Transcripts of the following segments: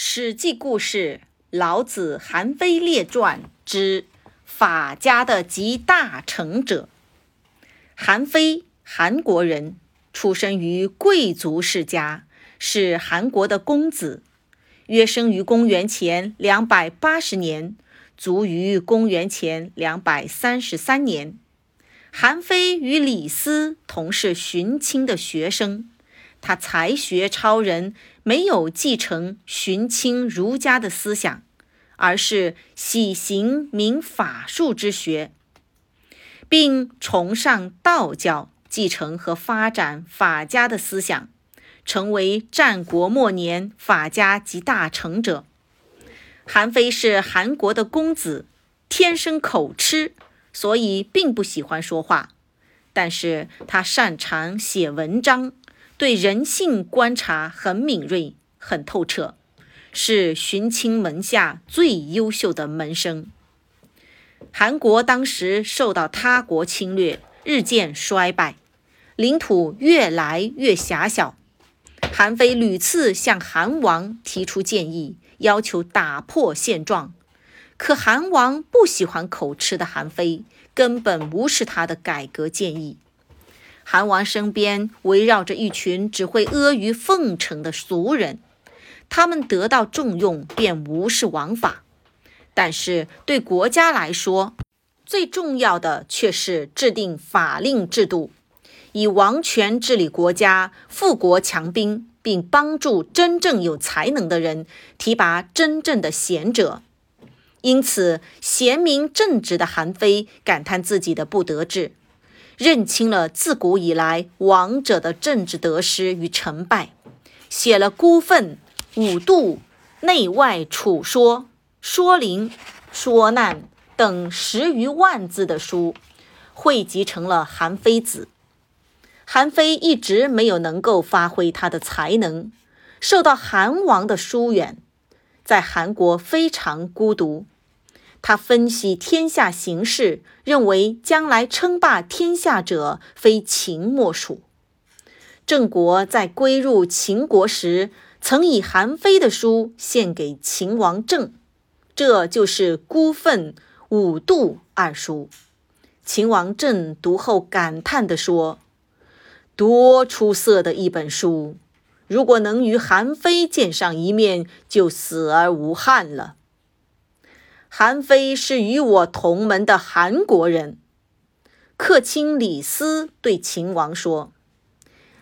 史记故事：老子韩非列传之法家的集大成者。韩非，韩国人，出生于贵族世家，是韩国的公子。约生于公元前两百八十年，卒于公元前两百三十三年。韩非与李斯同是荀卿的学生。他才学超人，没有继承荀卿儒家的思想，而是喜行明法术之学，并崇尚道教，继承和发展法家的思想，成为战国末年法家集大成者。韩非是韩国的公子，天生口吃，所以并不喜欢说话，但是他擅长写文章。对人性观察很敏锐，很透彻，是荀卿门下最优秀的门生。韩国当时受到他国侵略，日渐衰败，领土越来越狭小。韩非屡次向韩王提出建议，要求打破现状，可韩王不喜欢口吃的韩非，根本无视他的改革建议。韩王身边围绕着一群只会阿谀奉承的俗人，他们得到重用便无视王法，但是对国家来说，最重要的却是制定法令制度，以王权治理国家，富国强兵，并帮助真正有才能的人提拔真正的贤者。因此，贤明正直的韩非感叹自己的不得志。认清了自古以来王者的政治得失与成败，写了《孤愤》《五度》《内外处说》《说灵》《说难》等十余万字的书，汇集成了《韩非子》。韩非一直没有能够发挥他的才能，受到韩王的疏远，在韩国非常孤独。他分析天下形势，认为将来称霸天下者非秦莫属。郑国在归入秦国时，曾以韩非的书献给秦王政，这就是《孤愤》《五度》二书。秦王政读后感叹地说：“多出色的一本书！如果能与韩非见上一面，就死而无憾了。”韩非是与我同门的韩国人。客卿李斯对秦王说：“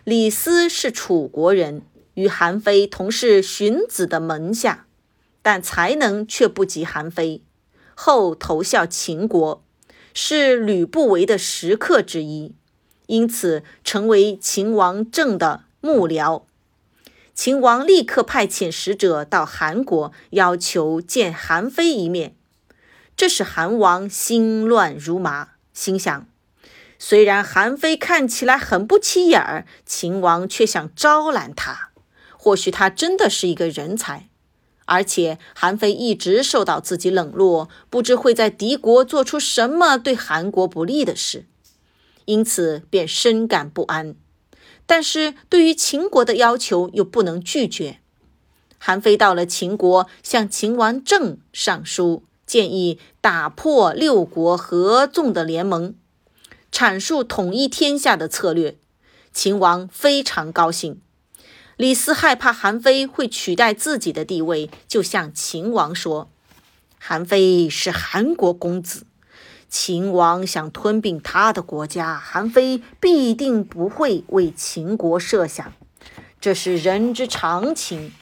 李斯是楚国人，与韩非同是荀子的门下，但才能却不及韩非。后投效秦国，是吕不韦的食客之一，因此成为秦王政的幕僚。秦王立刻派遣使者到韩国，要求见韩非一面。”这使韩王心乱如麻，心想：虽然韩非看起来很不起眼儿，秦王却想招揽他，或许他真的是一个人才。而且韩非一直受到自己冷落，不知会在敌国做出什么对韩国不利的事，因此便深感不安。但是对于秦国的要求又不能拒绝。韩非到了秦国，向秦王政上书。建议打破六国合纵的联盟，阐述统一天下的策略。秦王非常高兴。李斯害怕韩非会取代自己的地位，就向秦王说：“韩非是韩国公子，秦王想吞并他的国家，韩非必定不会为秦国设想，这是人之常情。”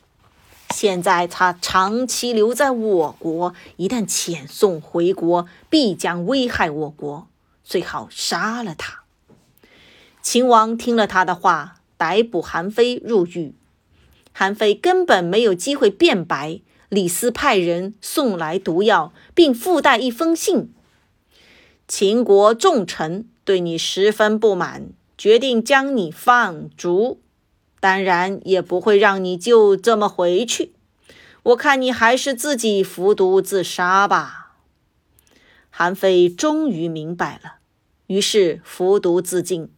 现在他长期留在我国，一旦遣送回国，必将危害我国。最好杀了他。秦王听了他的话，逮捕韩非入狱。韩非根本没有机会辩白。李斯派人送来毒药，并附带一封信：秦国重臣对你十分不满，决定将你放逐。当然也不会让你就这么回去，我看你还是自己服毒自杀吧。韩非终于明白了，于是服毒自尽。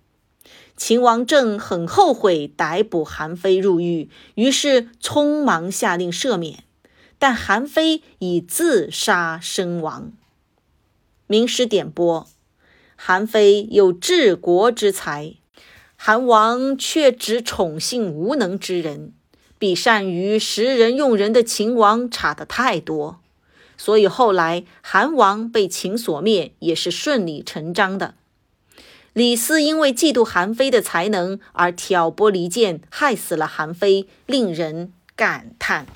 秦王政很后悔逮捕韩非入狱，于是匆忙下令赦免。但韩非已自杀身亡。名师点拨：韩非有治国之才，韩王却只宠幸无能之人，比善于识人用人的秦王差得太多。所以后来韩王被秦所灭也是顺理成章的。李斯因为嫉妒韩非的才能而挑拨离间，害死了韩非，令人感叹。